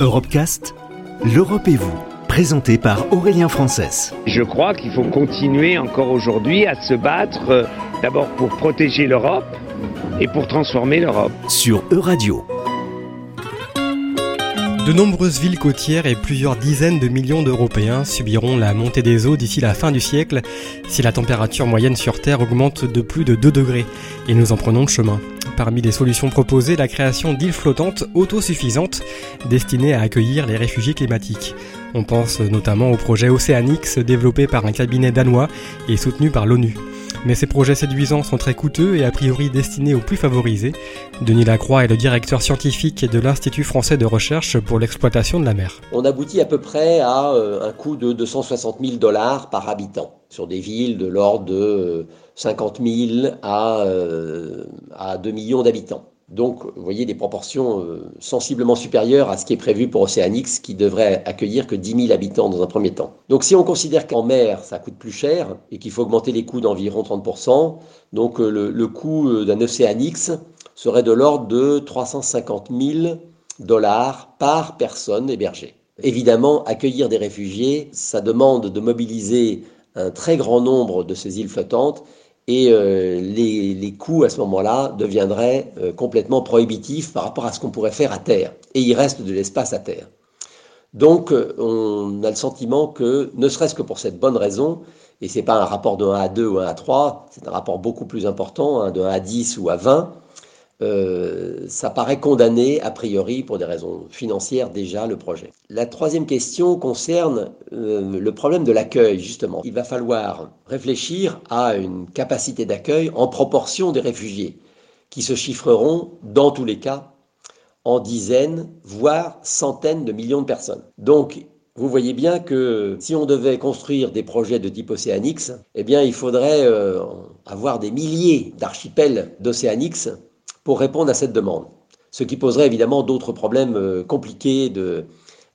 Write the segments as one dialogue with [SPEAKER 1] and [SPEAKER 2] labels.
[SPEAKER 1] Europecast, l'Europe et vous, présenté par Aurélien Frances.
[SPEAKER 2] Je crois qu'il faut continuer encore aujourd'hui à se battre euh, d'abord pour protéger l'Europe et pour transformer l'Europe.
[SPEAKER 1] Sur Euradio.
[SPEAKER 3] De nombreuses villes côtières et plusieurs dizaines de millions d'Européens subiront la montée des eaux d'ici la fin du siècle si la température moyenne sur Terre augmente de plus de 2 degrés et nous en prenons le chemin. Parmi les solutions proposées, la création d'îles flottantes autosuffisantes destinées à accueillir les réfugiés climatiques. On pense notamment au projet Oceanix développé par un cabinet danois et soutenu par l'ONU. Mais ces projets séduisants sont très coûteux et a priori destinés aux plus favorisés. Denis Lacroix est le directeur scientifique de l'Institut français de recherche pour l'exploitation de la mer.
[SPEAKER 4] On aboutit à peu près à euh, un coût de 260 000 dollars par habitant sur des villes de l'ordre de 50 000 à, euh, à 2 millions d'habitants. Donc, vous voyez des proportions euh, sensiblement supérieures à ce qui est prévu pour Océanix, qui devrait accueillir que 10 000 habitants dans un premier temps. Donc, si on considère qu'en mer, ça coûte plus cher et qu'il faut augmenter les coûts d'environ 30%, donc euh, le, le coût d'un Océanix serait de l'ordre de 350 000 dollars par personne hébergée. Évidemment, accueillir des réfugiés, ça demande de mobiliser un très grand nombre de ces îles flottantes et euh, les, coûts à ce moment-là deviendraient euh, complètement prohibitifs par rapport à ce qu'on pourrait faire à terre. Et il reste de l'espace à terre. Donc euh, on a le sentiment que, ne serait-ce que pour cette bonne raison, et ce n'est pas un rapport de 1 à 2 ou 1 à 3, c'est un rapport beaucoup plus important, hein, de 1 à 10 ou à 20, euh, ça paraît condamné a priori pour des raisons financières déjà le projet. La troisième question concerne euh, le problème de l'accueil justement. Il va falloir réfléchir à une capacité d'accueil en proportion des réfugiés qui se chiffreront dans tous les cas en dizaines voire centaines de millions de personnes. Donc vous voyez bien que si on devait construire des projets de type Océanix, eh bien il faudrait euh, avoir des milliers d'archipels d'Océanix pour répondre à cette demande. Ce qui poserait évidemment d'autres problèmes euh, compliqués de,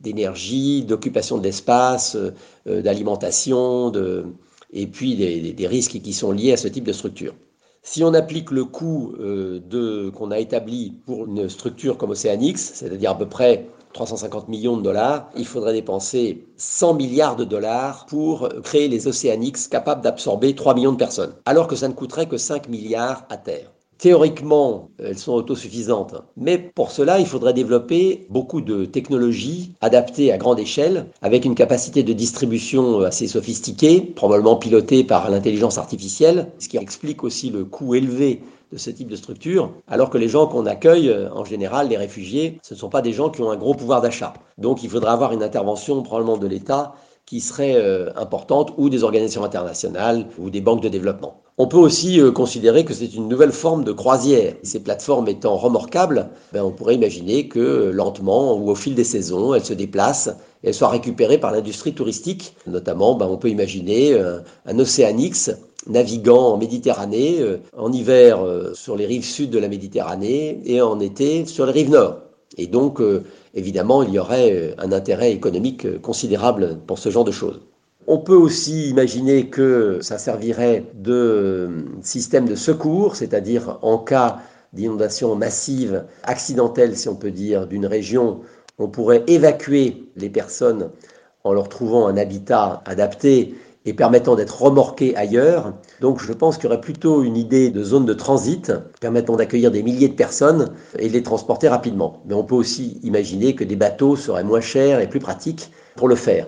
[SPEAKER 4] d'énergie, d'occupation de l'espace, euh, d'alimentation, de, et puis des, risques qui sont liés à ce type de structure. Si on applique le coût euh, de, qu'on a établi pour une structure comme Oceanix, c'est-à-dire à peu près 350 millions de dollars, il faudrait dépenser 100 milliards de dollars pour créer les Oceanix capables d'absorber 3 millions de personnes, alors que ça ne coûterait que 5 milliards à terre. Théoriquement, elles sont autosuffisantes, mais pour cela, il faudrait développer beaucoup de technologies adaptées à grande échelle, avec une capacité de distribution assez sophistiquée, probablement pilotée par l'intelligence artificielle, ce qui explique aussi le coût élevé de ce type de structure, alors que les gens qu'on accueille, en général, les réfugiés, ce ne sont pas des gens qui ont un gros pouvoir d'achat. Donc il faudra avoir une intervention probablement de l'État qui serait euh, importante, ou des organisations internationales, ou des banques de développement. On peut aussi euh, considérer que c'est une nouvelle forme de croisière. Ces plateformes étant remorquables, ben, on pourrait imaginer que euh, lentement ou au fil des saisons, elles se déplacent et elles soient récupérées par l'industrie touristique. Notamment, ben, on peut imaginer un, un Océanix naviguant en Méditerranée, en hiver sur les rives sud de la Méditerranée et en été sur les rives nord. Et donc, évidemment, il y aurait un intérêt économique considérable pour ce genre de choses. On peut aussi imaginer que ça servirait de système de secours, c'est-à-dire en cas d'inondation massive, accidentelle si on peut dire, d'une région, on pourrait évacuer les personnes en leur trouvant un habitat adapté et permettant d'être remorquées ailleurs. Donc je pense qu'il y aurait plutôt une idée de zone de transit permettant d'accueillir des milliers de personnes et de les transporter rapidement. Mais on peut aussi imaginer que des bateaux seraient moins chers et plus pratiques pour le faire.